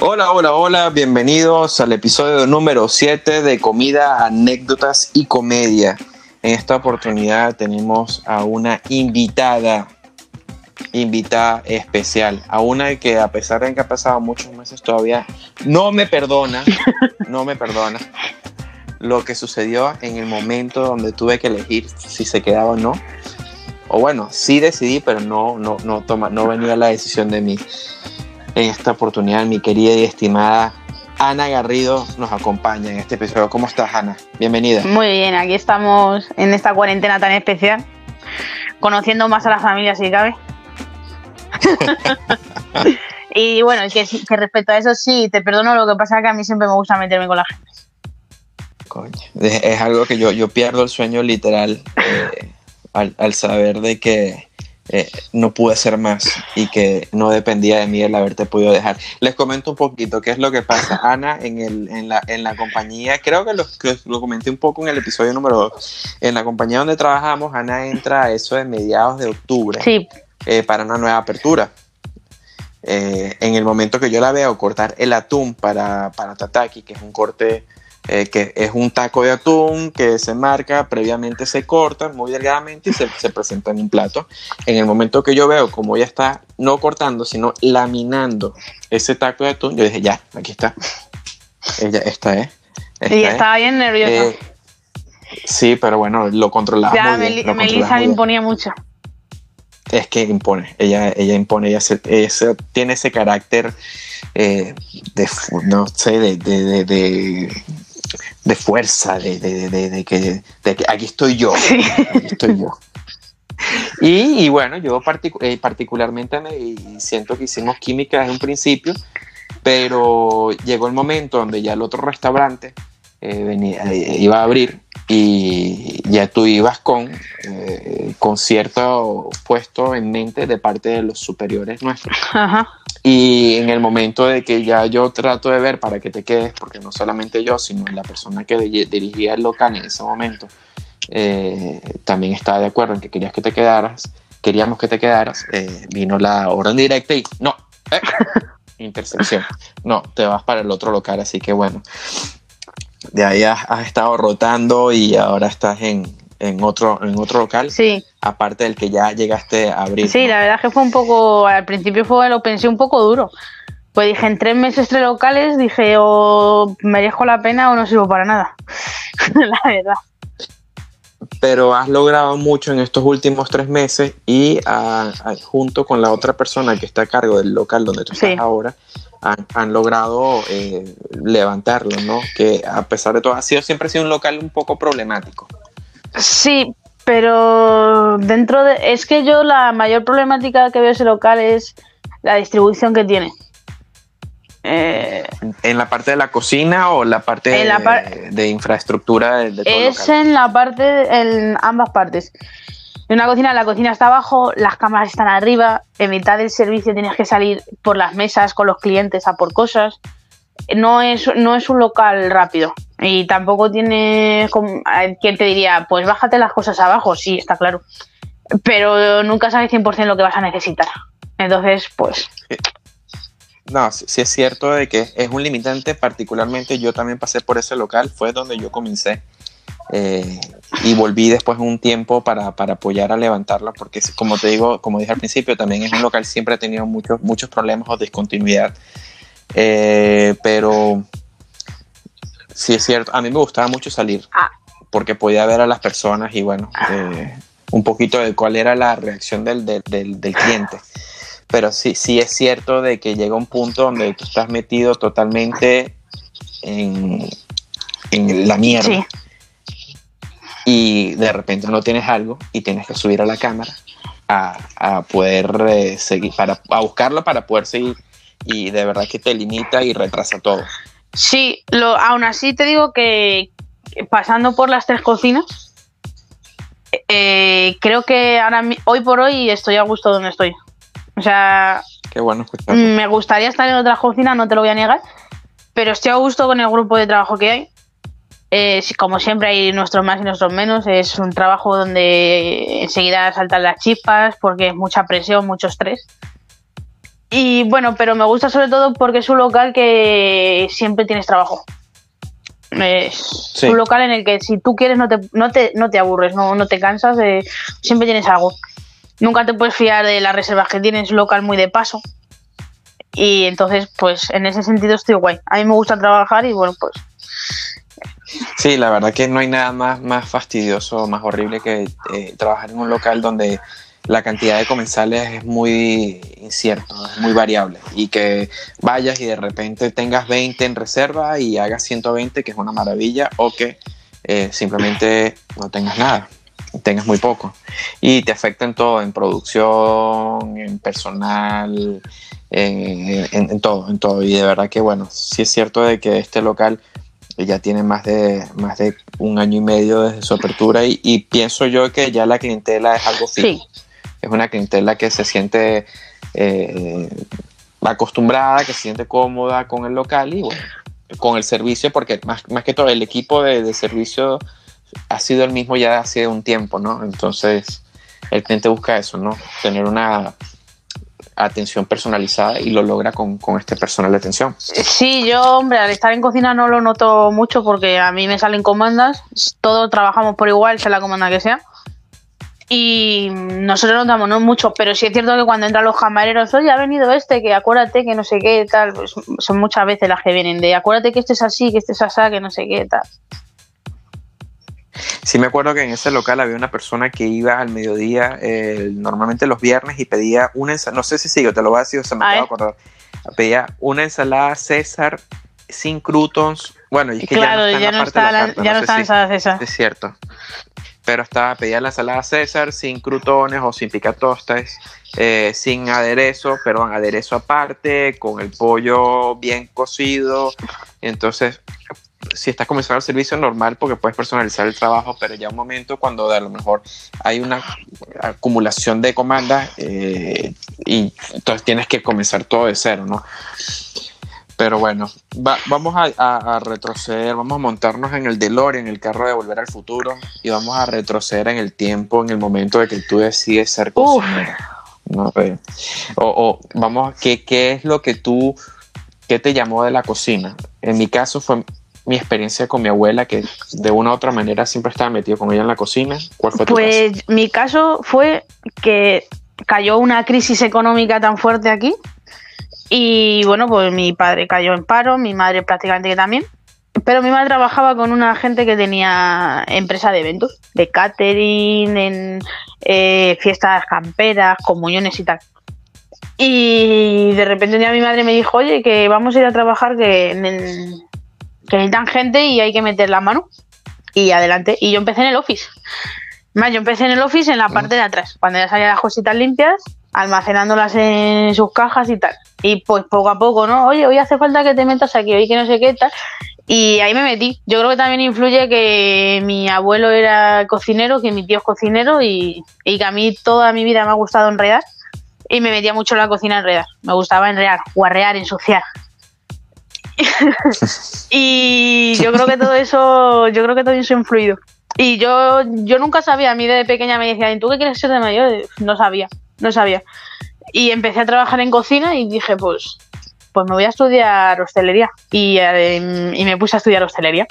Hola, hola, hola, bienvenidos al episodio número 7 de Comida, Anécdotas y Comedia. En esta oportunidad tenemos a una invitada, invitada especial, a una que a pesar de que ha pasado muchos meses todavía no me perdona, no me perdona lo que sucedió en el momento donde tuve que elegir si se quedaba o no. O bueno, sí decidí, pero no, no, no, toma, no venía la decisión de mí en esta oportunidad mi querida y estimada Ana Garrido nos acompaña en este episodio. ¿Cómo estás, Ana? Bienvenida. Muy bien, aquí estamos en esta cuarentena tan especial, conociendo más a la familia si cabe. y bueno, que, que, respecto a eso sí, te perdono, lo que pasa es que a mí siempre me gusta meterme con la gente. Coño, es, algo que yo, yo pierdo el sueño literal eh, al, al saber de que eh, no pude hacer más y que no dependía de mí el haberte podido dejar. Les comento un poquito qué es lo que pasa. Ana, en, el, en, la, en la compañía, creo que lo, lo comenté un poco en el episodio número 2, en la compañía donde trabajamos, Ana entra a eso de mediados de octubre eh, para una nueva apertura. Eh, en el momento que yo la veo cortar el atún para, para Tataki, que es un corte eh, que es un taco de atún que se marca, previamente se corta muy delgadamente y se, se, presenta en un plato. En el momento que yo veo como ella está no cortando, sino laminando ese taco de atún, yo dije, ya, aquí está. Ella, esta es. y estaba bien nerviosa. Eh, sí, pero bueno, lo controlaba. Ya, muy bien, Melissa imponía mucho. Es que impone, ella, ella impone, ella, se, tiene ese carácter eh, de, no sé, de, de, de de fuerza, de, de, de, que, aquí estoy yo, aquí estoy yo. Y, bueno, yo eh, particularmente me siento que hicimos química desde un principio, pero llegó el momento donde ya el otro restaurante eh, venía, eh, iba a abrir y ya tú ibas con, con cierto puesto en mente de parte de los superiores nuestros. Ajá. Y en el momento de que ya yo trato de ver para que te quedes, porque no solamente yo, sino la persona que dirigía el local en ese momento, eh, también estaba de acuerdo en que querías que te quedaras, queríamos que te quedaras, eh, vino la orden directa y no, eh, intersección, no, te vas para el otro local, así que bueno, de ahí has estado rotando y ahora estás en, en otro, en otro local. Sí. Aparte del que ya llegaste a abrir. Sí, la verdad es que fue un poco, al principio fue, lo pensé un poco duro. Pues dije, en tres meses, tres locales, dije, o merezco la pena o no sirvo para nada. la verdad. Pero has logrado mucho en estos últimos tres meses y ah, junto con la otra persona que está a cargo del local donde tú estás ahora, han, logrado eh, levantarlo, ¿no? Que a pesar de todo, ha sido siempre ha sido un local un poco problemático. Sí, pero dentro de... Es que yo la mayor problemática que veo ese local es la distribución que tiene. Eh, ¿En la parte de la cocina o la parte de, infraestructura de, Es en la parte, en ambas partes. En una cocina, la cocina está abajo, las cámaras están arriba, en mitad del servicio tienes que salir por las mesas con los clientes a por cosas. No es, no es un local rápido y tampoco tiene quien te diría, pues bájate las cosas abajo, sí, está claro, pero nunca sabes 100% lo que vas a necesitar. Entonces, pues... No, sí, es cierto de que es un limitante, particularmente yo también pasé por ese local, fue donde yo comencé eh, y volví después un tiempo para, para, apoyar a levantarlo, porque como te digo, como dije al principio, también es un local siempre ha tenido muchos, muchos problemas o discontinuidad eh, pero sí es cierto, a mí me gustaba mucho salir ah. porque podía ver a las personas y bueno, eh, un poquito de cuál era la reacción del, del, del, cliente. Pero sí, sí es cierto de que llega un punto donde tú estás metido totalmente en, en la mierda. Y de repente no tienes algo y tienes que subir a la cámara a, a poder eh, seguir, para, a buscarlo para poder seguir y de verdad que te limita y retrasa todo. Sí, lo, aún así te digo que pasando por las tres cocinas, eh, creo que ahora hoy por hoy estoy a gusto donde estoy. O sea, Qué bueno me gustaría estar en otra cocina, no te lo voy a negar, pero estoy a gusto con el grupo de trabajo que hay. Eh, como siempre hay nuestros más y nuestros menos, es un trabajo donde enseguida saltan las chispas porque es mucha presión, mucho estrés Y bueno, pero me gusta sobre todo porque es un local que siempre tienes trabajo. Es un local en el que si tú quieres no te, no te, no te aburres, no, no te cansas, de, siempre tienes algo. Nunca te puedes fiar de las reservas que tienes, un local muy de paso. Y entonces, pues en ese sentido estoy guay. A mí me gusta trabajar y bueno, pues Sí, la verdad que no hay nada más, más fastidioso, más horrible que eh, trabajar en un local donde la cantidad de comensales es muy incierto, es muy variable. Y que vayas y de repente tengas 20 en reserva y hagas 120, que es una maravilla, o que eh, simplemente no tengas nada, tengas muy poco. Y te afecta en todo, en producción, en personal, en, en todo, en todo. Y de verdad que bueno, sí es cierto de que este local ya tiene más de, más de un año y medio desde su apertura y, pienso yo que ya la clientela es algo fijo. Es una clientela que se siente eh, acostumbrada, que se siente cómoda con el local y bueno, con el servicio, porque más, más que todo el equipo de, de servicio ha sido el mismo ya hace un tiempo, ¿no? Entonces el cliente busca eso, ¿no? Tener una atención personalizada y lo logra con, este personal de atención. Sí, yo, hombre, al estar en cocina no lo noto mucho porque a mí me salen comandas, todos trabajamos por igual, sea la comanda que sea. Y nosotros notamos no mucho, pero sí es cierto que cuando entran los camareros, oye, ha venido este, que acuérdate que no sé qué, tal, pues son muchas veces las que vienen de acuérdate que este es así, que este es así, que no sé qué, tal. Sí me acuerdo que en ese local había una persona que iba al mediodía, eh, normalmente los viernes, y pedía una ensalada, no sé si sigo, te lo voy a decir o se me acaba de acordar. Pedía una ensalada César sin croutons. Bueno, y que claro, ya no está, la, ya no está ensalada César. Es cierto. Pero estaba, pedía la ensalada César sin crutones o sin picatostas, eh, sin aderezo, perdón, aderezo aparte, con el pollo bien cocido. Entonces, si estás comenzando el servicio normal porque puedes personalizar el trabajo, pero ya un momento cuando a lo mejor hay una acumulación de comandas eh, y entonces tienes que comenzar todo de cero, ¿no? Pero bueno, vamos a, retroceder, vamos a montarnos en el DeLorean, en el carro de Volver al Futuro, y vamos a retroceder en el tiempo, en el momento de que tú decides ser cocinero. No O, vamos, ¿qué, ¿qué es lo que tú, qué te llamó de la cocina? En mi caso fue mi experiencia con mi abuela, que de una u otra manera siempre estaba metido con ella en la cocina. ¿Cuál fue tu Pues mi caso fue que cayó una crisis económica tan fuerte aquí y bueno, pues mi padre cayó en paro, mi madre prácticamente que también. Pero mi madre trabajaba con una gente que tenía empresa de eventos, de catering, en eh, fiestas camperas, comuniones y tal. Y de repente un día mi madre me dijo, oye, que vamos a ir a trabajar que en el, que necesitan gente y hay que meter la mano. Y adelante. Y yo empecé en el office. Más, yo empecé en el office en la parte de atrás, cuando ya salían las cositas limpias, almacenándolas en sus cajas y tal. Y pues poco a poco, ¿no? Oye, hoy hace falta que te metas aquí, hoy que no sé qué tal. Y ahí me metí. Yo creo que también influye que mi abuelo era cocinero, que mi tío es cocinero y, y que a mí toda mi vida me ha gustado enredar. Y me metía mucho en la cocina enredar. Me gustaba enredar, guarrear, ensuciar. y yo creo que todo eso, yo creo que todo eso ha influido. Y yo, yo nunca sabía, a mí de pequeña me decían, ¿tú qué quieres ser de mayor? No sabía, no sabía. Y empecé a trabajar en cocina y dije, pues, pues me voy a estudiar hostelería. Y, eh, y me puse a estudiar hostelería.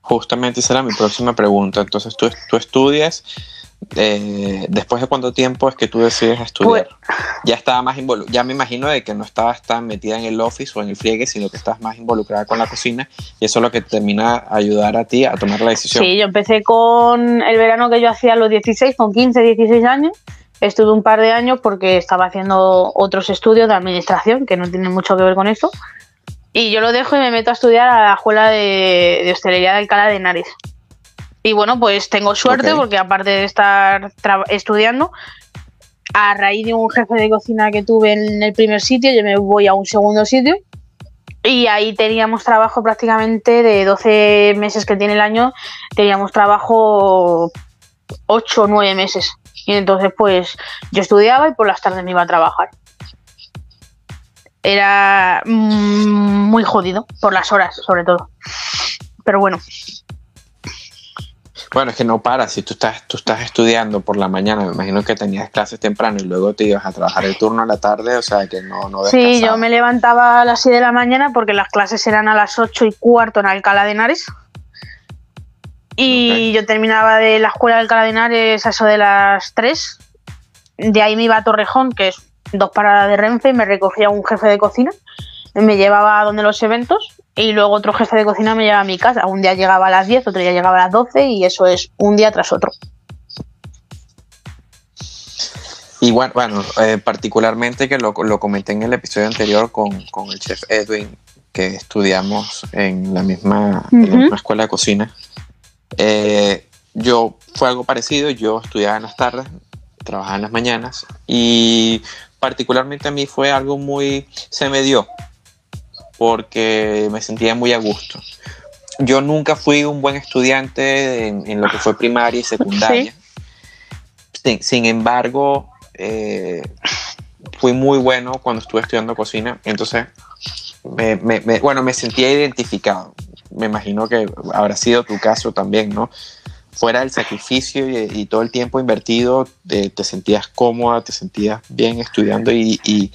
Justamente esa era mi próxima pregunta. Entonces, tú, tú estudias eh, después de cuánto tiempo es que tú decides estudiar? Pues, ya estaba más ya me imagino de que no estabas tan metida en el office o en el friegue, sino que estás más involucrada con la cocina y eso es lo que termina a ayudar a ti a tomar la decisión. Sí, yo empecé con el verano que yo hacía a los 16, con 15, 16 años. Estuve un par de años porque estaba haciendo otros estudios de administración que no tienen mucho que ver con esto. Y yo lo dejo y me meto a estudiar a la escuela de, de hostelería de Alcalá de Henares y bueno, pues tengo suerte porque aparte de estar estudiando, a raíz de un jefe de cocina que tuve en el primer sitio, yo me voy a un segundo sitio y ahí teníamos trabajo prácticamente de 12 meses que tiene el año, teníamos trabajo 8 o 9 meses. Y entonces pues yo estudiaba y por las tardes me iba a trabajar. Era mm, muy jodido, por las horas sobre todo. Pero bueno, Bueno, es que no para. Si tú estás, tú estás estudiando por la mañana, me imagino que tenías clases temprano y luego te ibas a trabajar el turno a la tarde, o sea que no, no Sí, yo me levantaba a las 6 de la mañana porque las clases eran a las 8 y cuarto en Alcalá de Henares. Y yo terminaba de la escuela de Alcalá de Henares a eso de las 3. De ahí me iba a Torrejón, que es dos paradas de Renfe, y me recogía un jefe de cocina. Me llevaba a donde los eventos y luego otro jefe de cocina me llevaba a mi casa. Un día llegaba a las 10, otro día llegaba a las 12 y eso es un día tras otro. Y bueno, bueno eh, particularmente que lo, lo, comenté en el episodio anterior con, con, el chef Edwin, que estudiamos en la misma, escuela de cocina. Eh, yo fue algo parecido, yo estudiaba en las tardes, trabajaba en las mañanas y particularmente a mí fue algo muy, se me dio, porque me sentía muy a gusto. Yo nunca fui un buen estudiante en, lo que fue primaria y secundaria. Sin, embargo, eh, fui muy bueno cuando estuve estudiando cocina. Entonces, bueno, me sentía identificado. Me imagino que habrá sido tu caso también, ¿no? Fuera del sacrificio y, todo el tiempo invertido, te, te, sentías cómoda, te sentías bien estudiando y, y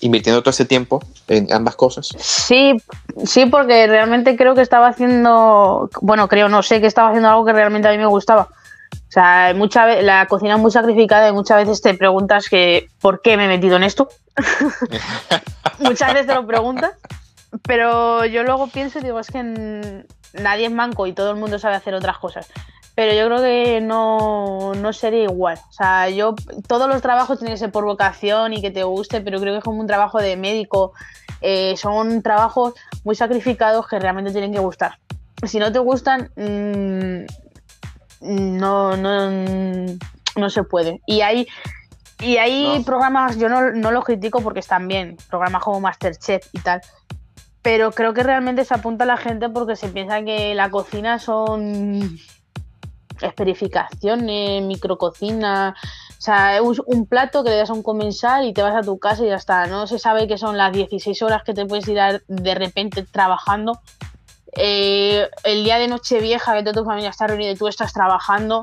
invirtiendo todo ese tiempo en ambas cosas? Sí, sí, porque realmente creo que estaba haciendo, bueno, creo, no sé, que estaba haciendo algo que realmente a mí me gustaba. O sea, mucha la cocina es muy sacrificada y muchas veces te preguntas que ¿por qué me he metido en esto? muchas veces te lo preguntas, pero yo luego pienso y digo, es que nadie es manco y todo el mundo sabe hacer otras cosas pero yo creo que no, no, sería igual. O sea, yo, todos los trabajos tienen que ser por vocación y que te guste, pero creo que es como un trabajo de médico. Eh, son trabajos muy sacrificados que realmente tienen que gustar. Si no te gustan, mm, no, no, no se puede. Y hay, y hay programas, yo no, no los critico porque están bien, programas como Masterchef y tal, pero creo que realmente se apunta a la gente porque se piensa que la cocina son esperificaciones, micrococina. O sea, es un plato que le das a un comensal y te vas a tu casa y ya está. No se sabe que son las 16 horas que te puedes ir de repente trabajando. Eh, el día de Nochevieja, que toda tu familia está reunida y tú estás trabajando.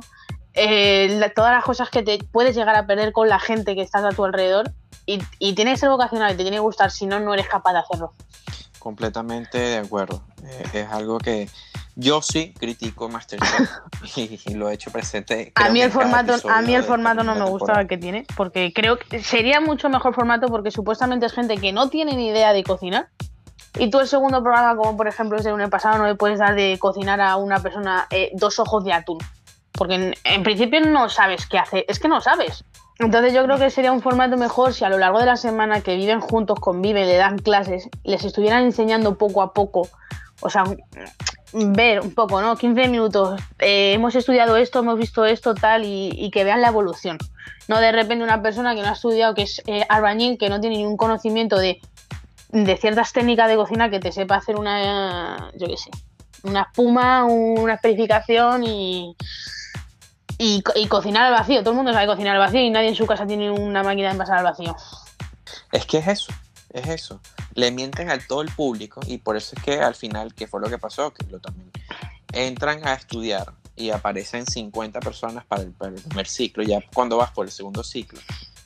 Eh, todas las cosas que te puedes llegar a perder con la gente que estás a tu alrededor. Y, y tiene que ser vocacional y te tiene que gustar, si no, no eres capaz de hacerlo. Completamente de acuerdo. Eh, es algo que yo sí critico Masterchef y, lo he hecho presente. A mí el formato, a mí el formato no me gusta el que tiene, porque creo que sería mucho mejor formato porque supuestamente es gente que no tiene ni idea de cocinar. Y tú el segundo programa, como por ejemplo es de un pasado, no le puedes dar de cocinar a una persona eh, dos ojos de atún. Porque en, en principio no sabes qué hacer, es que no sabes. Entonces yo creo que sería un formato mejor si a lo largo de la semana que viven juntos, conviven, le dan clases, les estuvieran enseñando poco a poco, o sea, ver un poco, ¿no? 15 minutos, eh, hemos estudiado esto, hemos visto esto, tal, y, que vean la evolución. No de repente una persona que no ha estudiado, que es eh, albañil, que no tiene ningún conocimiento de, ciertas técnicas de cocina que te sepa hacer una, yo qué sé, una espuma, una especificación y y, cocinar al vacío. Todo el mundo sabe cocinar al vacío y nadie en su casa tiene una máquina de envasar al vacío. Es que es eso, es eso. Le mienten a todo el público y por eso es que al final, ¿qué fue lo que pasó? Que lo también entran a estudiar y aparecen 50 personas para el, primer ciclo. Ya cuando vas por el segundo ciclo,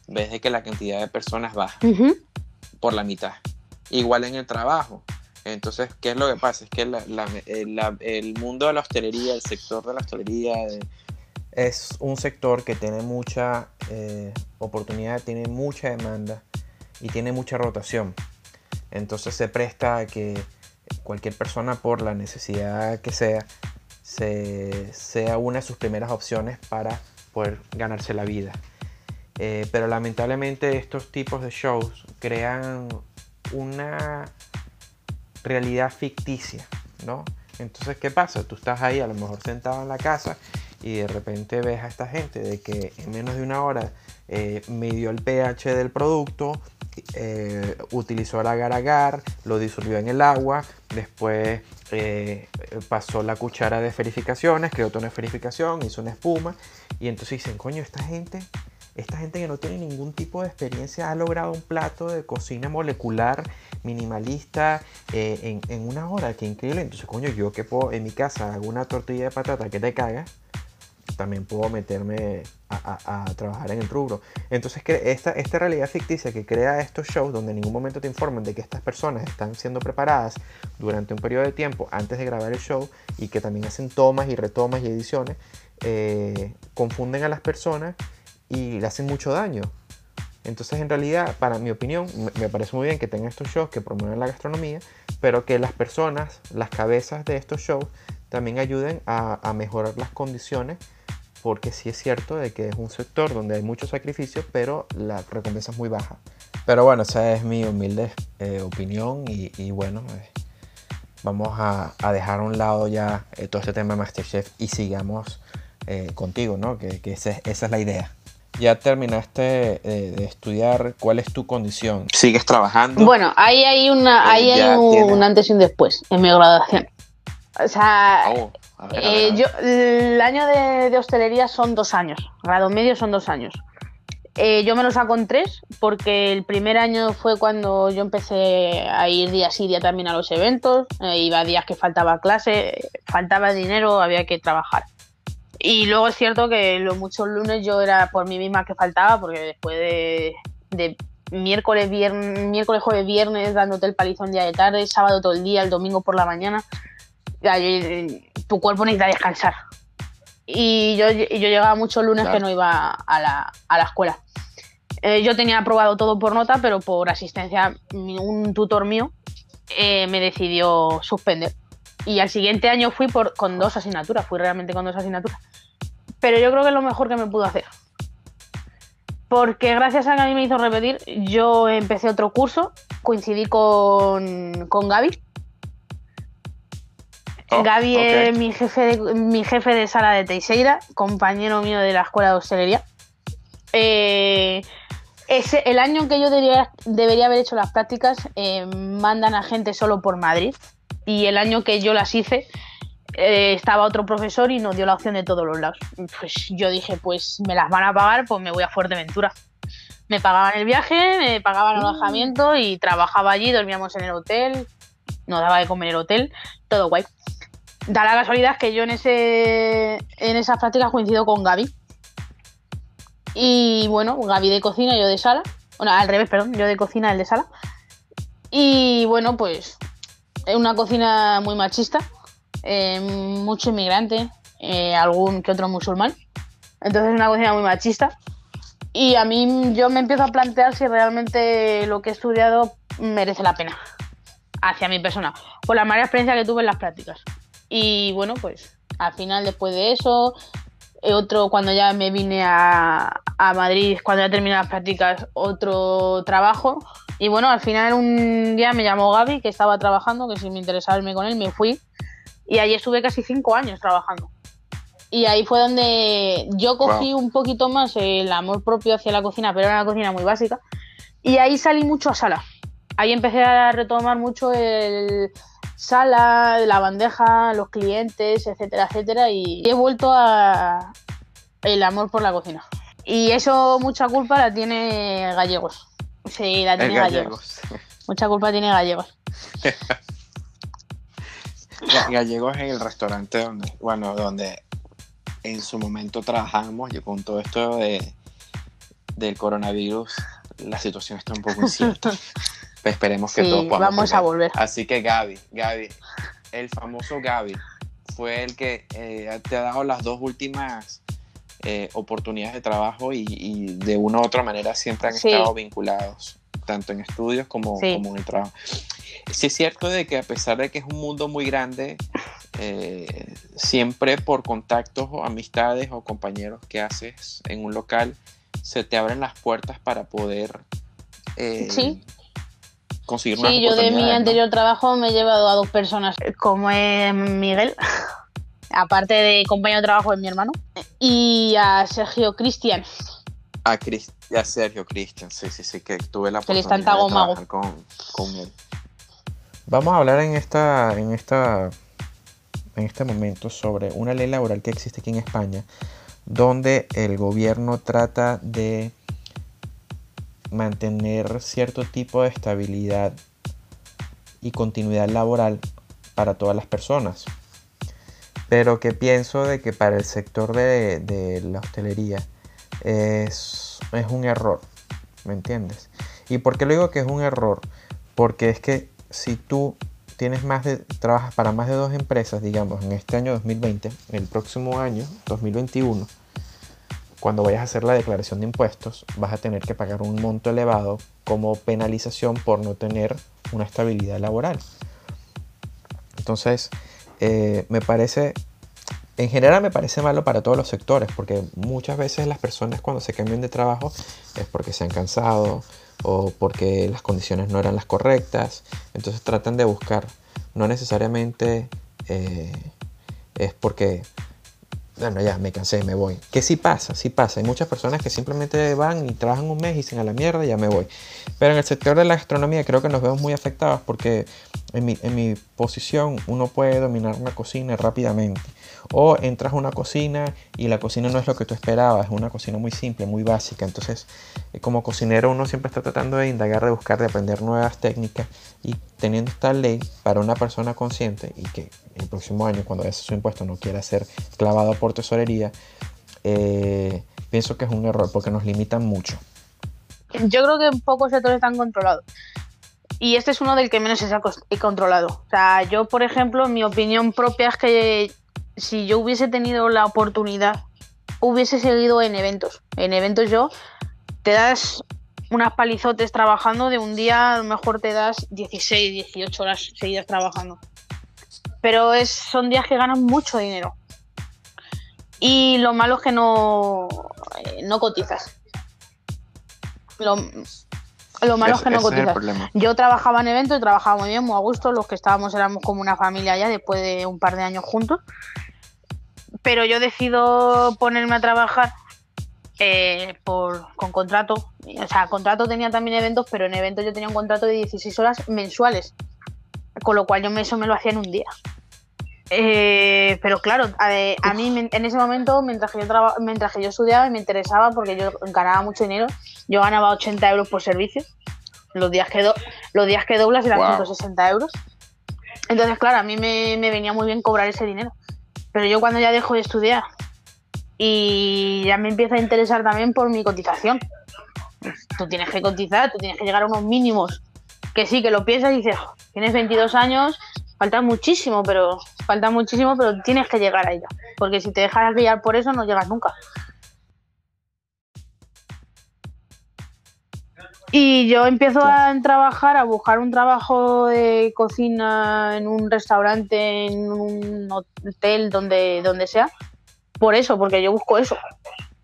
ves de que la cantidad de personas baja por la mitad. Igual en el trabajo. Entonces, ¿qué es lo que pasa? Es que el mundo de la hostelería, el sector de la hostelería, de, es un sector que tiene mucha eh, oportunidad, tiene mucha demanda y tiene mucha rotación. Entonces se presta a que cualquier persona, por la necesidad que sea, sea una de sus primeras opciones para poder ganarse la vida. Eh, pero lamentablemente estos tipos de shows crean una realidad ficticia, ¿no? Entonces, ¿qué pasa? Tú estás ahí a lo mejor sentado en la casa y de repente ves a esta gente de que en menos de una hora eh, midió el pH del producto, eh, utilizó el agar agar, lo disolvió en el agua, después eh, pasó la cuchara de verificaciones, creó toda una verificación, hizo una espuma y entonces dicen, coño, esta gente, esta gente que no tiene ningún tipo de experiencia ha logrado un plato de cocina molecular minimalista en, una hora, qué increíble. Entonces, coño, yo que puedo en mi casa hago una tortilla de patata que te caga también puedo meterme a, trabajar en el rubro. Entonces, esta, esta realidad ficticia que crea estos shows donde en ningún momento te informan de que estas personas están siendo preparadas durante un periodo de tiempo antes de grabar el show y que también hacen tomas y retomas y ediciones, eh, confunden a las personas y le hacen mucho daño. Entonces, en realidad, para mi opinión, me parece muy bien que tengan estos shows que promueven la gastronomía, pero que las personas, las cabezas de estos shows, también ayuden a, mejorar las condiciones, porque sí es cierto de que es un sector donde hay mucho sacrificio, pero la recompensa es muy baja. Pero bueno, esa es mi humilde eh, opinión y, bueno, eh, vamos a, dejar a un lado ya eh, todo este tema de Masterchef y sigamos contigo, ¿no? Que, esa es la idea ya terminaste eh, de estudiar, ¿cuál es tu condición? ¿Sigues trabajando? Bueno, ahí hay, una, ahí hay un, antes y un después en mi graduación. O sea, oh, eh, yo, el año de, hostelería son dos años, grado medio son dos años. Eh, yo me lo saco en tres porque el primer año fue cuando yo empecé a ir día sí, día también a los eventos, iba días que faltaba clase, faltaba dinero, había que trabajar. Y luego es cierto que los muchos lunes yo era por mí misma que faltaba, porque después de, miércoles, viernes, miércoles, jueves, viernes, dándote el palizón día de tarde, sábado todo el día, el domingo por la mañana, tu cuerpo necesita descansar. Y yo, yo llegaba muchos lunes que no iba a la, a la escuela. Eh, yo tenía aprobado todo por nota, pero por asistencia, un tutor mío eh, me decidió suspender. Y al siguiente año fui por, con dos asignaturas, fui realmente con dos asignaturas. Pero yo creo que es lo mejor que me pudo hacer. Porque gracias a que a mí me hizo repetir, yo empecé otro curso, coincidí con, con Gaby. Oh, Gaby es mi jefe, de, mi jefe de sala de Teixeira, compañero mío de la escuela de hostelería. Eh, ese, el año que yo debería, debería haber hecho las prácticas, eh, mandan a gente solo por Madrid y el año que yo las hice eh, estaba otro profesor y nos dio la opción de todos los lados. Pues yo dije, pues me las van a pagar, pues me voy a Fuerteventura. Me pagaban el viaje, me pagaban el mm. alojamiento y trabajaba allí, dormíamos en el hotel, nos daba de comer el hotel, todo guay. Da la casualidad que yo en ese en esas prácticas coincido con Gaby. Y bueno, Gaby de cocina, yo de sala. Bueno, al revés, perdón, yo de cocina, él de sala. Y bueno, pues es una cocina muy machista, eh, mucho inmigrante, eh, algún que otro musulmán. Entonces es una cocina muy machista. Y a mí yo me empiezo a plantear si realmente lo que he estudiado merece la pena hacia mi persona, por la mala experiencia que tuve en las prácticas. Y bueno, pues al final después de eso, eh, otro cuando ya me vine a, a Madrid, cuando ya terminé las prácticas, otro trabajo y bueno, al final un día me llamó Gaby, que estaba trabajando, que si me interesaba irme con él, me fui. Y allí estuve casi cinco años trabajando. Y ahí fue donde yo cogí un poquito más el amor propio hacia la cocina, pero era una cocina muy básica. Y ahí salí mucho a sala. Ahí empecé a retomar mucho el sala, la bandeja, los clientes, etcétera, etcétera. Y he vuelto a el amor por la cocina. Y eso mucha culpa la tiene Gallegos. Sí, la tiene gallegos. Mucha culpa tiene gallegos. gallegos en el restaurante donde, bueno, donde en su momento trabajamos y con todo esto de, del coronavirus, la situación está un poco incierta. Esperemos que todos podamos. Vamos a volver. Así que Gaby, Gaby, el famoso Gaby, fue el que eh, te ha dado las dos últimas eh, oportunidades de trabajo y, de una u otra manera siempre han estado vinculados, tanto en estudios como, como, en el trabajo. Sí es cierto de que a pesar de que es un mundo muy grande, eh, siempre por contactos o amistades o compañeros que haces en un local, se te abren las puertas para poder eh, sí. Conseguir Sí, yo de mi anterior trabajo me he llevado a dos personas, como es Miguel, aparte de compañero de trabajo de mi hermano, y a Sergio Cristian. A, Sergio Cristian, sí, sí, sí, que tuve la oportunidad de trabajar con, con, él. Vamos a hablar en esta, en esta, en este momento sobre una ley laboral que existe aquí en España, donde el gobierno trata de mantener cierto tipo de estabilidad y continuidad laboral para todas las personas. pero que pienso de que para el sector de, la hostelería es, un error, ¿me entiendes? ¿Y por qué digo que es un error? Porque es que si tú tienes más de, trabajas para más de dos empresas, digamos, en este año 2020, el próximo año, 2021, cuando vayas a hacer la declaración de impuestos, vas a tener que pagar un monto elevado como penalización por no tener una estabilidad laboral. Entonces, eh, me parece, en general me parece malo para todos los sectores, porque muchas veces las personas cuando se cambian de trabajo es porque se han cansado, o porque las condiciones no eran las correctas. Entonces tratan de buscar, no necesariamente eh, es porque, bueno, ya me cansé, me voy. Que sí pasa, sí pasa. Hay muchas personas que simplemente van y trabajan un mes y dicen a la mierda, ya me voy. Pero en el sector de la gastronomía creo que nos vemos muy afectados porque en mi, en mi posición uno puede dominar una cocina rápidamente. O entras a una cocina y la cocina no es lo que tú esperabas, es una cocina muy simple, muy básica. Entonces, eh, como cocinero uno siempre está tratando de indagar, de buscar, de aprender nuevas técnicas y teniendo esta ley para una persona consciente y que el próximo año, cuando hace su impuesto, no quiera ser clavado por tesorería, eh, pienso que es un error porque nos limitan mucho. Yo creo que pocos sectores están controlados. Y este es uno del que menos ha controlado. O sea, yo, por ejemplo, mi opinión propia es que si yo hubiese tenido la oportunidad, hubiese seguido en eventos. En eventos yo te das unas palizotes trabajando, de un día a lo mejor te das 16, 18 horas seguidas trabajando. Pero es, son días que ganan mucho dinero. Y lo malo es que no, eh, no cotizas. Lo, lo malo es, que no cotizas. Yo trabajaba en eventos y trabajaba muy bien, muy a gusto. Los que estábamos éramos como una familia ya después de un par de años juntos. Pero yo decido ponerme a trabajar eh, por, con contrato. O sea, contrato tenía también eventos, pero en eventos yo tenía un contrato de 16 horas mensuales. Con lo cual yo eso me lo hacía en un día. Eh, pero claro, a, mí en ese momento, mientras que, yo mientras que yo estudiaba, me interesaba porque yo ganaba mucho dinero. Yo ganaba 80 euros por servicio. Los días que, los días que doblas eran 160 euros. Entonces, claro, a mí me, venía muy bien cobrar ese dinero. Pero yo cuando ya dejo de estudiar y ya me empieza a interesar también por mi cotización. Tú tienes que cotizar, tú tienes que llegar a unos mínimos. Que sí, que lo piensas y dices, tienes 22 años, falta muchísimo, pero falta muchísimo, pero tienes que llegar a ella. Porque si te dejas guiar por eso, no llegas nunca. Y yo empiezo a trabajar, a buscar un trabajo de cocina en un restaurante, en un hotel, donde, donde sea. Por eso, porque yo busco eso.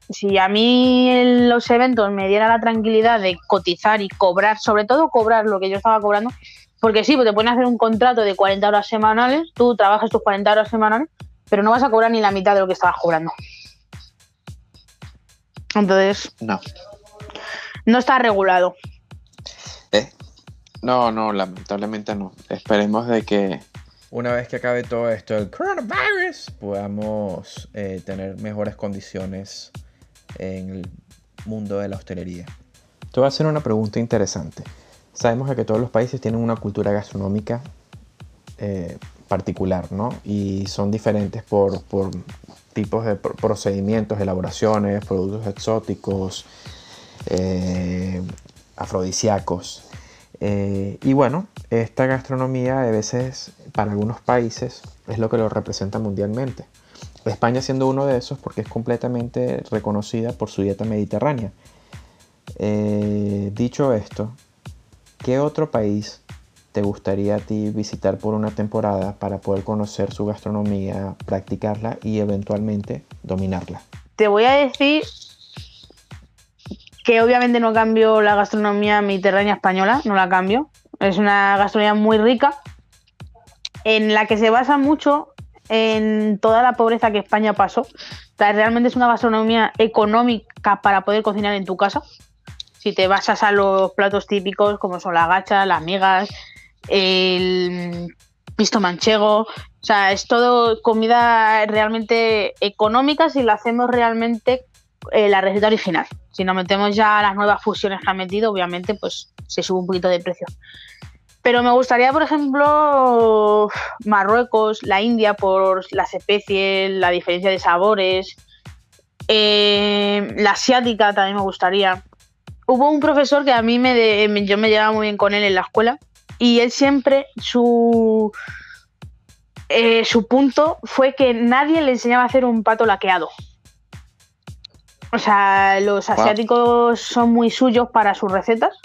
Si a mí en los eventos me diera la tranquilidad de cotizar y cobrar, sobre todo cobrar lo que yo estaba cobrando, porque sí, pues te ponen a hacer un contrato de 40 horas semanales, tú trabajas tus 40 horas semanales, pero no vas a cobrar ni la mitad de lo que estabas cobrando. Entonces. No. No está regulado. ¿Eh? No, no, lamentablemente no. Esperemos de que una vez que acabe todo esto, el coronavirus, podamos eh, tener mejores condiciones en el mundo de la hostelería. Te voy a hacer una pregunta interesante. Sabemos que todos los países tienen una cultura gastronómica eh, particular, ¿no? Y son diferentes por, tipos de procedimientos, elaboraciones, productos exóticos, eh, afrodisíacos. Eh, y bueno, esta gastronomía a veces para algunos países es lo que lo representa mundialmente. España siendo uno de esos porque es completamente reconocida por su dieta mediterránea. dicho esto, ¿Qué otro país te gustaría a ti visitar por una temporada para poder conocer su gastronomía, practicarla y eventualmente dominarla? Te voy a decir que obviamente no cambio la gastronomía mediterránea española, no la cambio. Es una gastronomía muy rica, en la que se basa mucho en toda la pobreza que España pasó. realmente es una gastronomía económica para poder cocinar en tu casa si te basas a los platos típicos como son la gacha, las migas, el pisto manchego, o sea, es todo comida realmente económica si lo hacemos realmente eh, la receta original. Si nos metemos ya las nuevas fusiones que han metido, obviamente, pues se sube un poquito de precio. Pero me gustaría, por ejemplo, Marruecos, la India, por las especies, la diferencia de sabores. Eh, la asiática también me gustaría. Hubo un profesor que a mí me, yo me llevaba muy bien con él en la escuela y él siempre su eh, su punto fue que nadie le enseñaba a hacer un pato laqueado. O sea, los asiáticos son muy suyos para sus recetas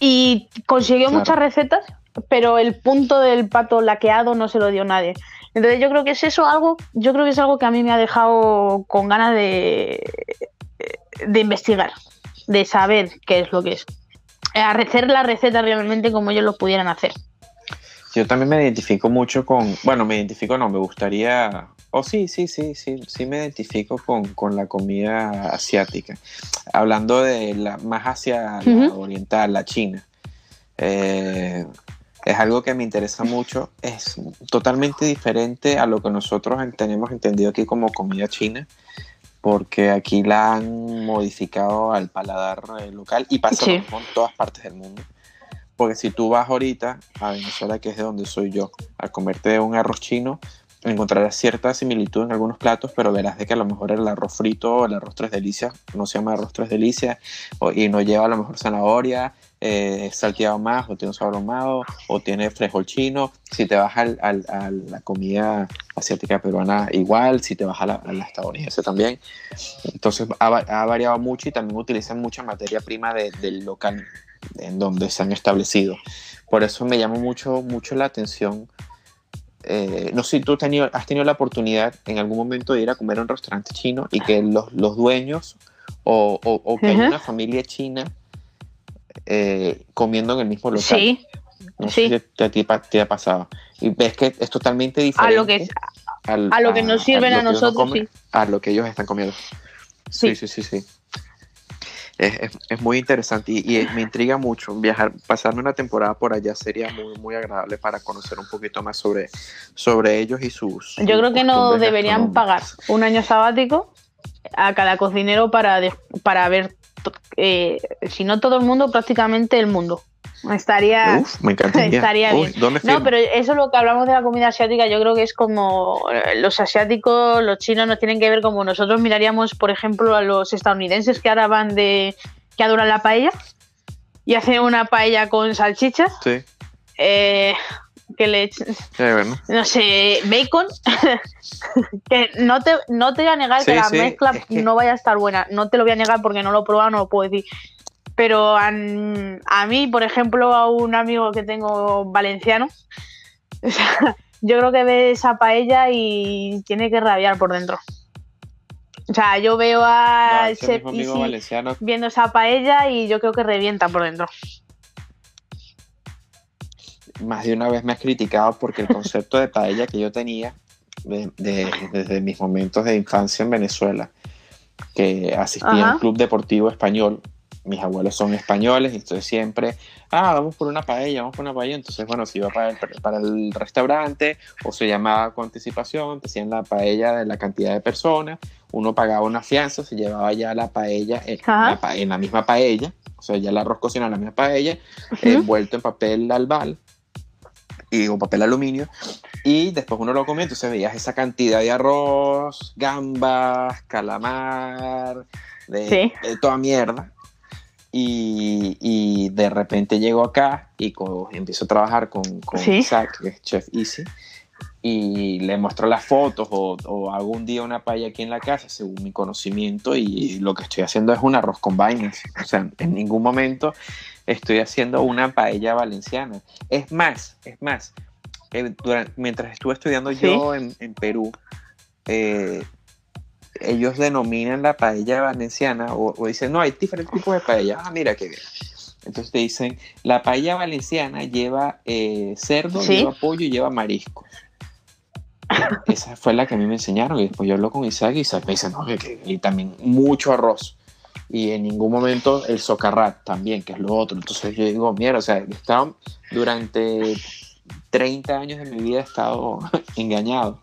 y consiguió muchas recetas, pero el punto del pato laqueado no se lo dio nadie. Entonces yo creo que es eso algo, yo creo que es algo que a mí me ha dejado con ganas de, de investigar, de saber qué es lo que es. Hacer la receta realmente como ellos lo pudieran hacer. Yo también me identifico mucho con, bueno, me identifico, no, me gustaría, oh sí, sí, sí, sí, sí me identifico con, la comida asiática. Hablando de la más hacia la oriental, la china. Eh, es algo que me interesa mucho, es totalmente diferente a lo que nosotros tenemos entendido aquí como comida china, porque aquí la han modificado al paladar eh, local y pasa en todas partes del mundo. Porque si tú vas ahorita a Venezuela, que es de donde soy yo, a comerte un arroz chino, encontrarás cierta similitud en algunos platos, pero verás de que a lo mejor el arroz frito o el arroz tres delicias no se llama arroz tres delicias y no lleva a lo mejor zanahoria, eh, salteado más o tiene un sabor ahumado o tiene frijol chino. Si te vas al, a la comida asiática peruana, igual. Si te vas a la, estadounidense también. Entonces ha, variado mucho y también utilizan mucha materia prima del local en donde se han establecido. Por eso me llama mucho, mucho la atención. Eh, no sé si tú has tenido, has tenido la oportunidad en algún momento de ir a comer a un restaurante chino y que los, los dueños o, o, que hay una familia china eh, comiendo en el mismo local. Sí. No sé si a ti te ha pasado. Y ves que es totalmente diferente. A lo que, a, lo que nos sirven a, nosotros, sí. A lo que ellos están comiendo. Sí, sí, sí, sí es, muy interesante y, me intriga mucho viajar, pasarme una temporada por allá sería muy, muy agradable para conocer un poquito más sobre, sobre ellos y sus... Yo creo que no deberían pagar un año sabático a cada cocinero para, para ver, eh, si no todo el mundo, prácticamente el mundo. Estaría, me estaría bien. no, pero eso es lo que hablamos de la comida asiática. Yo creo que es como eh, los asiáticos, los chinos nos tienen que ver como nosotros miraríamos, por ejemplo, a los estadounidenses que ahora van de. que adoran la paella y hacen una paella con salchichas. Sí. Eh, que le no sé, bacon, que no te, no te voy a negar que la mezcla no vaya a estar buena, no te lo voy a negar porque no lo he probado, no lo puedo decir, pero a, mí, por ejemplo, a un amigo que tengo valenciano, yo creo que ve esa paella y tiene que rabiar por dentro. O sea, yo veo a ese viendo esa paella y yo creo que revienta por dentro. Más de una vez me has criticado porque el concepto de paella que yo tenía desde mis momentos de infancia en Venezuela, que asistía a un club deportivo español, mis abuelos son españoles, y entonces siempre, ah, vamos por una paella, vamos por una paella. Entonces, bueno, se iba para el, para el restaurante o se llamaba con anticipación, te hacían la paella de la cantidad de personas, uno pagaba una fianza, se llevaba ya la paella en, la, misma paella, o sea, ya el arroz cocinado en la misma paella, envuelto en papel albal y o papel aluminio y después uno lo comía, entonces veías esa cantidad de arroz, gambas, calamar, de toda mierda y, de repente llego acá y empiezo a trabajar con, con Isaac, que es Chef Easy, y le muestro las fotos o, o, hago un día una paella aquí en la casa según mi conocimiento y lo que estoy haciendo es un arroz con vainas. O sea, en ningún momento estoy haciendo una paella valenciana. Es más, es más, eh, mientras estuve estudiando yo en, en Perú, eh, ellos denominan la paella valenciana o, dicen, no, hay diferentes tipos de paella. Ah, mira qué bien. Entonces te dicen, la paella valenciana lleva eh, cerdo, lleva pollo y lleva mariscos. Esa fue la que a mí me enseñaron y después yo hablo con Isaac y Isaac me dice, no, que, y también mucho arroz. Y en ningún momento el socarrat también, que es lo otro. Entonces yo digo, mira, o sea, he estado durante 30 años de mi vida he estado engañado.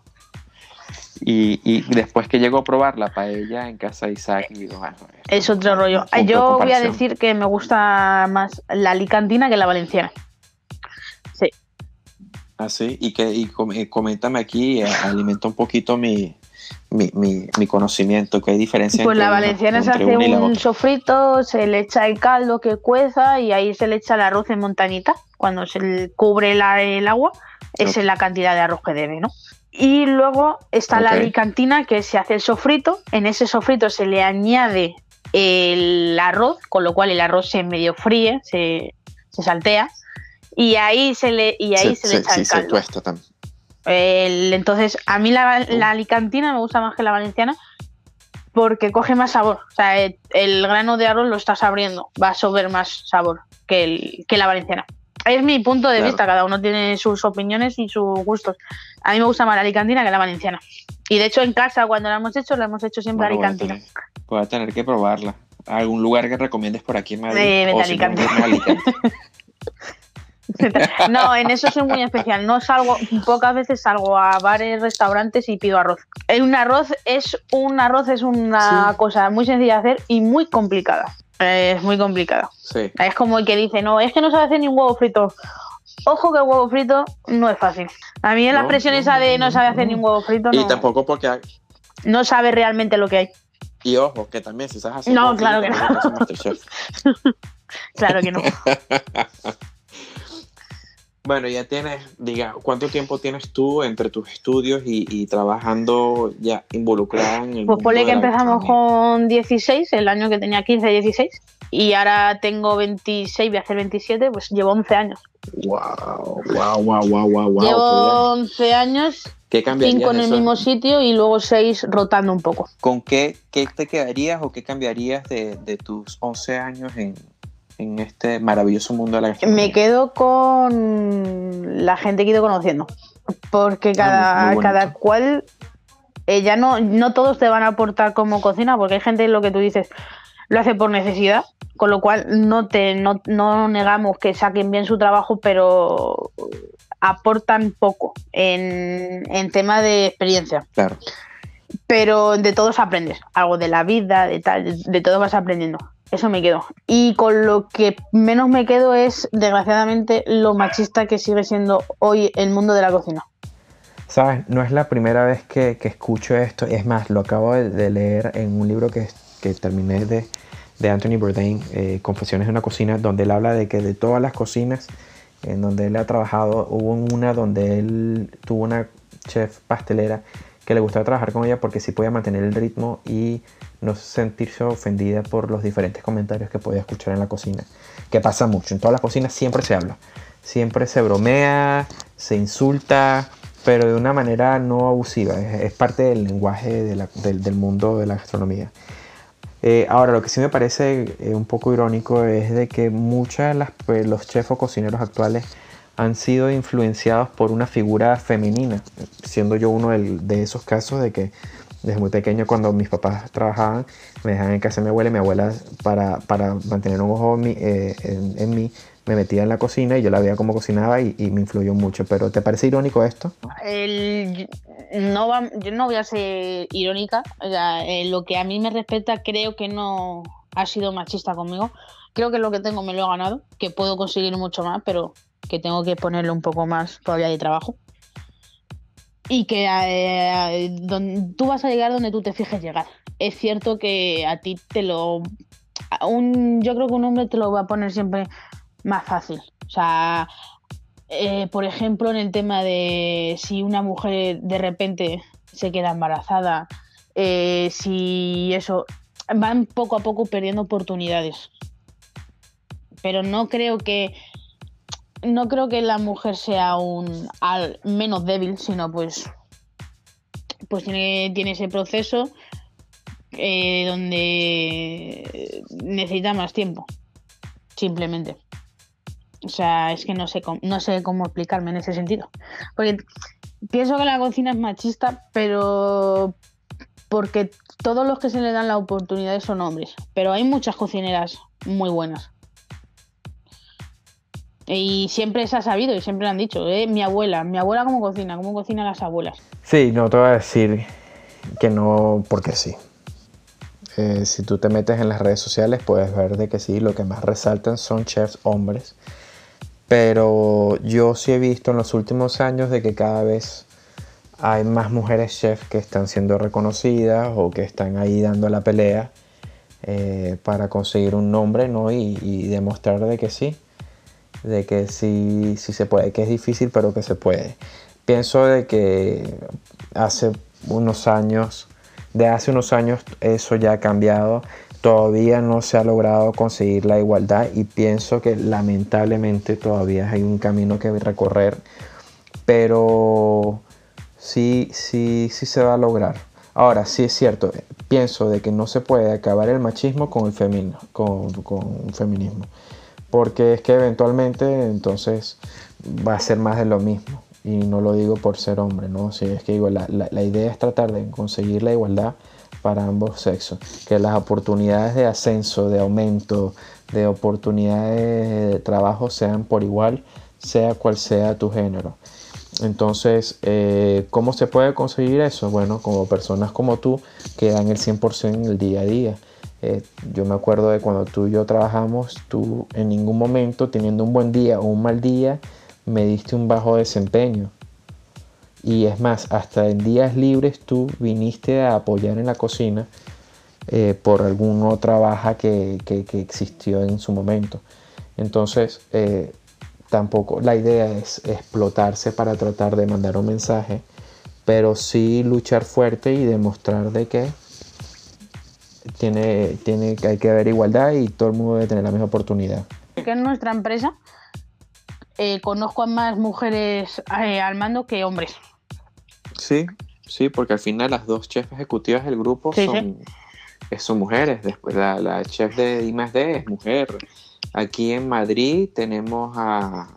Y, después que llego a probar la paella en casa de Isaac, digo, bueno, es otro rollo. Yo voy a decir que me gusta más la alicantina que la valenciana. Ah, sí, y, que, y coméntame aquí, eh, alimenta un poquito mi, mi, mi, conocimiento, que hay diferencia Pues la valenciana se hace un sofrito, se le echa el caldo que cueza y ahí se le echa el arroz en montañita. Cuando se cubre el agua, esa es la cantidad de arroz que debe, ¿no? Y luego está la alicantina, que se hace el sofrito. En ese sofrito se le añade el arroz, con lo cual el arroz se medio fríe, se, se saltea. Y ahí se le, y ahí se, le echa el caldo. entonces, a mí la, la, alicantina me gusta más que la valenciana porque coge más sabor. O sea, el, grano de arroz lo estás abriendo, va a sober más sabor que, el, que la valenciana. Es mi punto de vista, cada uno tiene sus opiniones y sus gustos. A mí me gusta más la alicantina que la valenciana. Y de hecho en casa cuando la hemos hecho, la hemos hecho siempre alicantina. Voy a, tener, que probarla. ¿Algún lugar que recomiendes por aquí en Madrid? Eh, no, en eso soy muy especial. No salgo, pocas veces salgo a bares, restaurantes y pido arroz. Un arroz es un arroz es una cosa muy sencilla de hacer y muy complicada. Es muy complicado. Es como el que dice, no, es que no sabe hacer ni un huevo frito. Ojo que el huevo frito no es fácil. A mí en la presión esa de no sabe hacer ni un huevo frito. Y tampoco porque no sabe realmente lo que hay. Y ojo, que también si sabes hacer No, claro que no. claro que no. Bueno, ya tienes, diga, ¿cuánto tiempo tienes tú entre tus estudios y, trabajando ya involucrada en el Pues ponle que empezamos con 16, el año que tenía 15, 16, y ahora tengo 26, voy a hacer 27, pues llevo 11 años. Wow, wow, wow, wow, wow. Llevo 11 años, ¿Qué 5 en el mismo sitio y luego 6 rotando un poco. ¿Con qué, qué te quedarías o qué cambiarías de, de tus 11 años en, en este maravilloso mundo de la gastronomía? Me quedo con la gente que he ido conociendo, porque ah, cada, cada cual, eh, ya no, no todos te van a aportar como cocina, porque hay gente, lo que tú dices, lo hace por necesidad, con lo cual no, te, no, no negamos que saquen bien su trabajo, pero aportan poco en, en tema de experiencia. Claro. Pero de todos aprendes, algo de la vida, de tal, de todo vas aprendiendo. Eso me quedo. Y con lo que menos me quedo es, desgraciadamente, lo machista que sigue siendo hoy el mundo de la cocina. Sabes, no es la primera vez que, escucho esto. Es más, lo acabo de, leer en un libro que, terminé de, de Anthony Bourdain, eh, Confesiones de una cocina, donde él habla de que de todas las cocinas en donde él ha trabajado, hubo una donde él tuvo una chef pastelera que le gustaba trabajar con ella porque sí podía mantener el ritmo y no sentirse ofendida por los diferentes comentarios que podía escuchar en la cocina, que pasa mucho. En todas las cocinas siempre se habla, siempre se bromea, se insulta, pero de una manera no abusiva, es, parte del lenguaje del, mundo de la gastronomía. Eh, ahora, lo que sí me parece eh, un poco irónico es de que muchos de pues, los chefs o cocineros actuales han sido influenciados por una figura femenina, siendo yo uno de esos casos de que desde muy pequeño cuando mis papás trabajaban, me dejaban en casa de mi abuela y mi abuela para, para mantener un ojo eh, en, mí me metía en la cocina y yo la veía cómo cocinaba y, me influyó mucho. Pero ¿te parece irónico esto? no yo no voy a ser irónica. lo que a mí me respecta creo que no ha sido machista conmigo. Creo que lo que tengo me lo he ganado, que puedo conseguir mucho más, pero que tengo que ponerle un poco más todavía de trabajo y que eh, tú vas a llegar donde tú te fijes llegar. Es cierto que a ti te lo... Yo creo que un hombre te lo va a poner siempre más fácil. O sea, eh, por ejemplo, en el tema de si una mujer de repente se queda embarazada, eh, si eso, van poco a poco perdiendo oportunidades. Pero no creo que no creo que la mujer sea un al menos débil, sino pues pues tiene, tiene ese proceso eh, donde necesita más tiempo, simplemente. O sea, es que no sé, cómo, no sé cómo explicarme en ese sentido. Porque pienso que la cocina es machista, pero porque todos los que se le dan la oportunidad son hombres. Pero hay muchas cocineras muy buenas. Y siempre se ha sabido y siempre lo han dicho, ¿eh? mi abuela, mi abuela cómo cocina, cómo cocina las abuelas. Sí, no te voy a decir que no porque sí. Eh, si tú te metes en las redes sociales puedes ver de que sí, lo que más resaltan son chefs hombres Pero yo sí he visto en los últimos años de que cada vez hay más mujeres chefs que están siendo reconocidas o que están ahí dando la pelea eh, para conseguir un nombre ¿no? y, demostrar de que sí, de que sí, sí se puede, que es difícil pero que se puede. Pienso de que hace unos años, de hace unos años eso ya ha cambiado, todavía no se ha logrado conseguir la igualdad y pienso que lamentablemente todavía hay un camino que recorrer, pero sí, sí, sí se va a lograr. Ahora, sí es cierto, pienso de que no se puede acabar el machismo con el, feminismo, con, con feminismo, porque es que eventualmente entonces va a ser más de lo mismo, y no lo digo por ser hombre, ¿no? Sí, es que digo, la, la idea es tratar de conseguir la igualdad para ambos sexos, que las oportunidades de ascenso, de aumento, de oportunidades de trabajo sean por igual, sea cual sea tu género. Entonces, eh, ¿cómo se puede conseguir eso? Bueno, como personas como tú que dan el 100% en el día a día. Eh, yo me acuerdo de cuando tú y yo trabajamos, tú en ningún momento, teniendo un buen día o un mal día, me diste un bajo desempeño. Y es más, hasta en días libres tú viniste a apoyar en la cocina eh, por alguna otra baja que, existió en su momento. Entonces, tampoco la idea es explotarse para tratar de mandar un mensaje, pero sí luchar fuerte y demostrar de que tiene, tiene, hay que haber igualdad y todo el mundo debe tener la misma oportunidad. Que en nuestra empresa eh, conozco a más mujeres eh, al mando que hombres. Sí, sí, porque al final las dos chefs ejecutivas del grupo son, son mujeres. Después la, la chef de I+D es mujer. Aquí en Madrid tenemos a,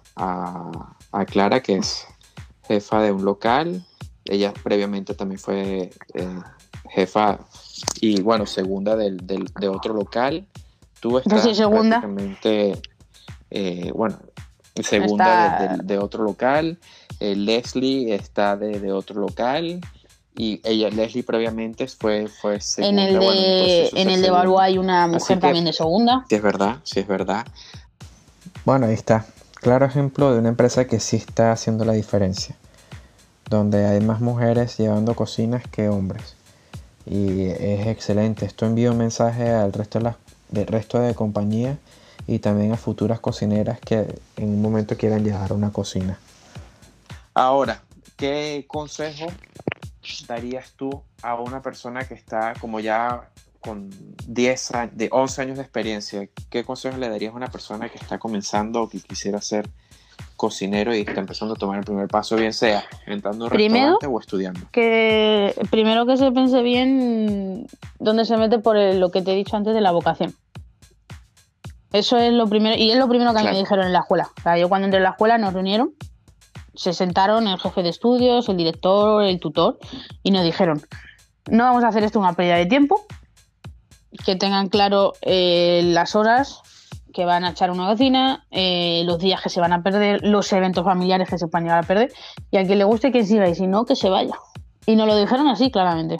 Clara, que es jefa de un local. Ella previamente también fue eh, jefa y, bueno, segunda de otro local. Tú estás segunda. prácticamente, eh, bueno, segunda de, otro local. Eh, Leslie está de, otro local y ella, Leslie, previamente fue, fue segunda. En el de, en el de hay una mujer también de segunda. Sí, es verdad, sí, es verdad. Bueno, ahí está. Claro ejemplo de una empresa que sí está haciendo la diferencia. Donde hay más mujeres llevando cocinas que hombres. Y es excelente. Esto envía un mensaje al resto de, las, del resto de compañías y también a futuras cocineras que en un momento quieran llevar una cocina. Ahora, ¿qué consejo darías tú a una persona que está como ya con 10 de 11 años de experiencia, ¿qué consejos le darías a una persona que está comenzando o que quisiera ser cocinero y está empezando a tomar el primer paso, bien sea entrando en restaurante o estudiando? Que primero que se piense bien dónde se mete por lo que te he dicho antes de la vocación. Eso es lo primero, y es lo primero que a mí me dijeron en la escuela. O sea, yo cuando entré en la escuela nos reunieron se sentaron el jefe de estudios, el director, el tutor y nos dijeron, no vamos a hacer esto una pérdida de tiempo, que tengan claro eh, las horas que van a echar una cocina, eh, los días que se van a perder, los eventos familiares que se pueden llegar a perder y a quien le guste que siga y si no, que se vaya. Y nos lo dijeron así claramente.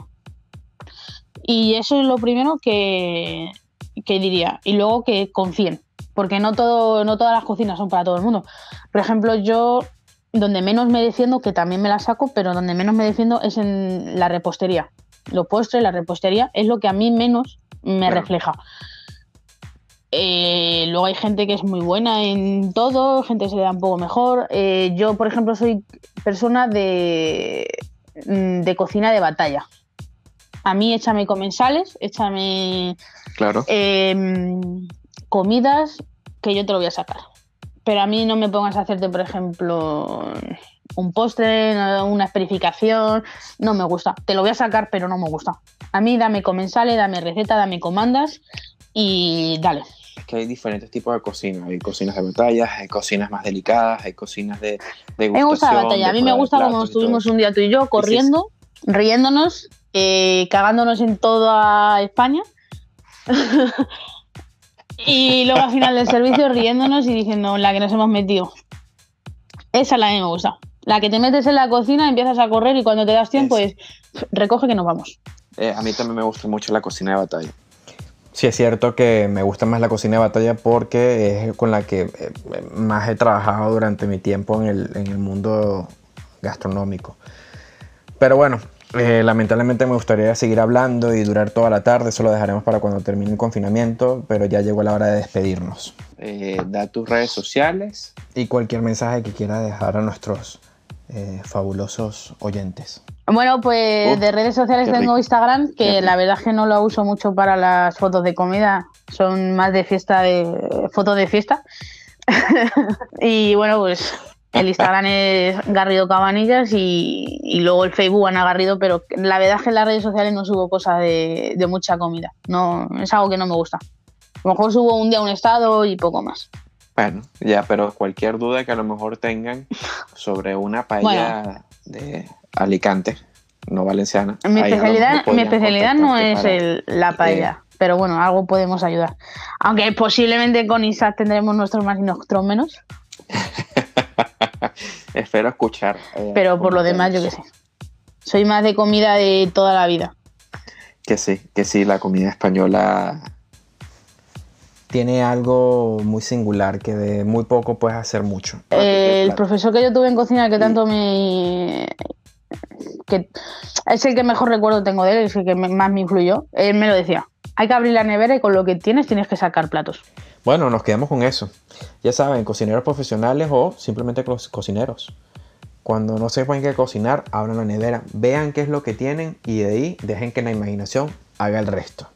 Y eso es lo primero que, que diría. Y luego que confíen, porque no, todo, no todas las cocinas son para todo el mundo. Por ejemplo, yo donde menos me defiendo, que también me la saco, pero donde menos me defiendo es en la repostería. Lo postre, la repostería, es lo que a mí menos me refleja. Eh, luego hay gente que es muy buena en todo, gente que se le da un poco mejor. Eh, yo, por ejemplo, soy persona de, mm, de cocina de batalla. A mí échame comensales, échame claro. Em, comidas que yo te lo voy a sacar pero a mí no me pongas a hacerte, por ejemplo, un postre, una especificación, no me gusta. Te lo voy a sacar, pero no me gusta. A mí dame comensales, dame receta, dame comandas y dale. Es que hay diferentes tipos de cocina. Hay cocinas de batalla, hay cocinas más delicadas, hay cocinas de, de Me gusta la batalla. A mí me gusta como estuvimos un día tú y yo corriendo, riéndonos, eh, cagándonos en toda España. Y luego al final del servicio riéndonos y diciendo la que nos hemos metido. Esa es la que me gusta. La que te metes en la cocina, empiezas a correr y cuando te das tiempo es, recoge que nos vamos. Eh, a mí también me gusta mucho la cocina de batalla. Sí, es cierto que me gusta más la cocina de batalla porque es con la que eh, más he trabajado durante mi tiempo en el, en el mundo gastronómico. Pero bueno, eh, lamentablemente me gustaría seguir hablando y durar toda la tarde, eso lo dejaremos para cuando termine el confinamiento, pero ya llegó la hora de despedirnos. Eh, da tus redes sociales. Y cualquier mensaje que quiera dejar a nuestros eh, fabulosos oyentes. Bueno, pues de redes sociales tengo Instagram, que la verdad es que no lo uso mucho para las fotos de comida, son más de fiesta, de fotos de fiesta. y bueno, pues el Instagram es Garrido Cabanillas y, luego el Facebook Ana Garrido, pero la verdad es que en las redes sociales no subo cosas de, mucha comida. No, es algo que no me gusta. A lo mejor subo un día un estado y poco más. Bueno, ya, pero cualquier duda que a lo mejor tengan sobre una paella de Alicante, no valenciana. Mi especialidad, mi especialidad no es la paella, pero bueno, algo podemos ayudar. Aunque posiblemente con Isaac tendremos nuestros más y nuestros menos. Espero escuchar. Eh, Pero por lo demás, yo qué sé. Soy más de comida de toda la vida. Que sí, que sí, la comida española tiene algo muy singular que de muy poco puedes hacer mucho. el profesor que yo tuve en cocina que tanto me que es el que mejor recuerdo tengo de él, es el que más me influyó. Él me lo decía. Hay que abrir la nevera y con lo que tienes tienes que sacar platos. Bueno, nos quedamos con eso. Ya saben, cocineros profesionales o simplemente cocineros. Cuando no sepan qué cocinar, abran la nevera, vean qué es lo que tienen y de ahí dejen que la imaginación haga el resto.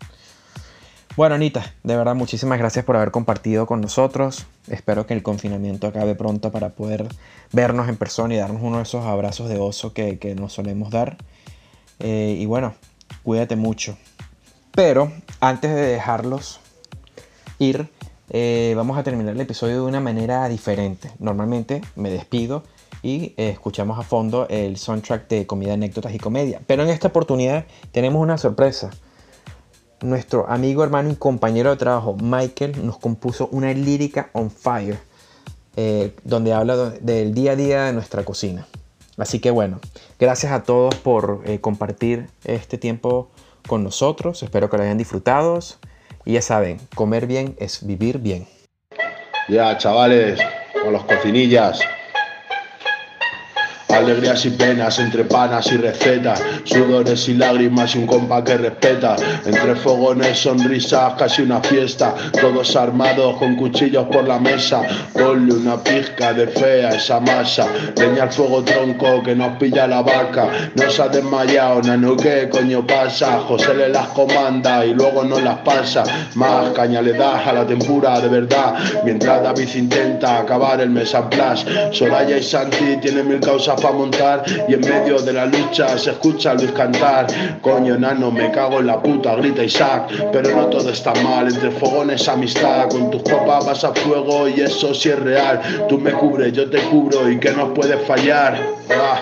Bueno, Anita, de verdad muchísimas gracias por haber compartido con nosotros. Espero que el confinamiento acabe pronto para poder vernos en persona y darnos uno de esos abrazos de oso que, nos solemos dar. Eh, y bueno, cuídate mucho. Pero antes de dejarlos ir, eh, vamos a terminar el episodio de una manera diferente. Normalmente me despido y eh, escuchamos a fondo el soundtrack de Comida, Anécdotas y Comedia. Pero en esta oportunidad tenemos una sorpresa. Nuestro amigo, hermano y compañero de trabajo Michael nos compuso una lírica on fire, eh, donde habla del día a día de nuestra cocina. Así que bueno, gracias a todos por compartir este tiempo con nosotros. Espero que lo hayan disfrutado. Y ya saben, comer bien es vivir bien. Ya, chavales, con los cocinillas. Alegrías y penas, entre panas y recetas, sudores y lágrimas y un compa que respeta. Entre fogones, sonrisas, casi una fiesta. Todos armados con cuchillos por la mesa. Ponle una pizca de fea esa masa. Leña al fuego tronco que nos pilla la vaca. No se ha desmayado, nano, ¿qué coño pasa? José le las comanda y luego no las pasa. Más caña le da a la tempura de verdad. Mientras David intenta acabar el mes en Soraya y Santi tienen mil causas para montar y en medio de la lucha se escucha a Luis cantar. Coño, nano, me cago en la puta, grita Isaac. Pero no todo está mal, entre fogones amistad. Con tus copas vas a fuego y eso sí es real. Tú me cubres, yo te cubro y que no puedes fallar. Ah.